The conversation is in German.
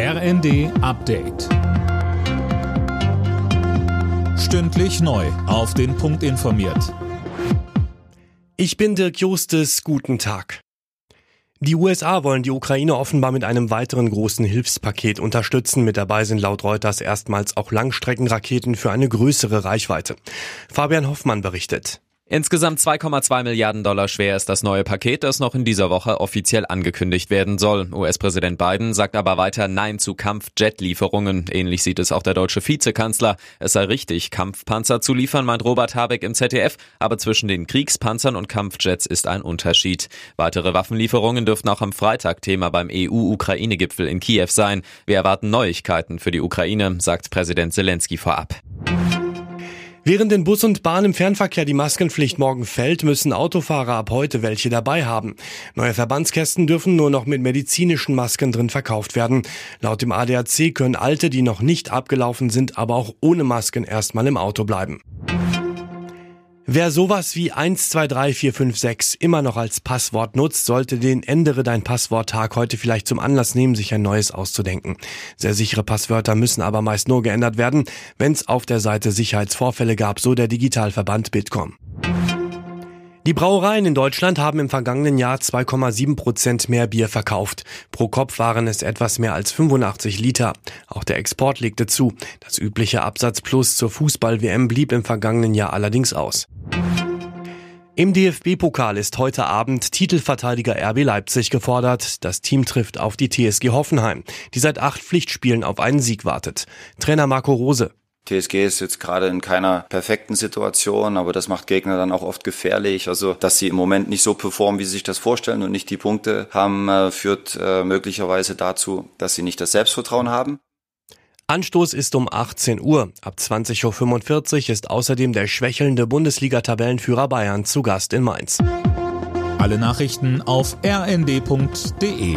RND Update. Stündlich neu. Auf den Punkt informiert. Ich bin Dirk Justes. Guten Tag. Die USA wollen die Ukraine offenbar mit einem weiteren großen Hilfspaket unterstützen. Mit dabei sind laut Reuters erstmals auch Langstreckenraketen für eine größere Reichweite. Fabian Hoffmann berichtet. Insgesamt 2,2 Milliarden Dollar schwer ist das neue Paket, das noch in dieser Woche offiziell angekündigt werden soll. US-Präsident Biden sagt aber weiter Nein zu Kampfjet-Lieferungen. Ähnlich sieht es auch der deutsche Vizekanzler. Es sei richtig, Kampfpanzer zu liefern, meint Robert Habeck im ZDF. Aber zwischen den Kriegspanzern und Kampfjets ist ein Unterschied. Weitere Waffenlieferungen dürften auch am Freitag Thema beim EU-Ukraine-Gipfel in Kiew sein. Wir erwarten Neuigkeiten für die Ukraine, sagt Präsident Zelensky vorab. Während in Bus und Bahn im Fernverkehr die Maskenpflicht morgen fällt, müssen Autofahrer ab heute welche dabei haben. Neue Verbandskästen dürfen nur noch mit medizinischen Masken drin verkauft werden. Laut dem ADAC können alte, die noch nicht abgelaufen sind, aber auch ohne Masken erstmal im Auto bleiben. Wer sowas wie 123456 immer noch als Passwort nutzt, sollte den Ändere dein Passwort-Tag heute vielleicht zum Anlass nehmen, sich ein neues auszudenken. Sehr sichere Passwörter müssen aber meist nur geändert werden, wenn es auf der Seite Sicherheitsvorfälle gab, so der Digitalverband Bitkom. Die Brauereien in Deutschland haben im vergangenen Jahr 2,7 Prozent mehr Bier verkauft. Pro Kopf waren es etwas mehr als 85 Liter. Auch der Export legte zu. Das übliche Absatzplus zur Fußball-WM blieb im vergangenen Jahr allerdings aus. Im DFB-Pokal ist heute Abend Titelverteidiger RB Leipzig gefordert. Das Team trifft auf die TSG Hoffenheim, die seit acht Pflichtspielen auf einen Sieg wartet. Trainer Marco Rose. TSG ist jetzt gerade in keiner perfekten Situation, aber das macht Gegner dann auch oft gefährlich. Also, dass sie im Moment nicht so performen, wie sie sich das vorstellen und nicht die Punkte haben, äh, führt äh, möglicherweise dazu, dass sie nicht das Selbstvertrauen haben. Anstoß ist um 18 Uhr. Ab 20.45 Uhr ist außerdem der schwächelnde Bundesliga-Tabellenführer Bayern zu Gast in Mainz. Alle Nachrichten auf rnd.de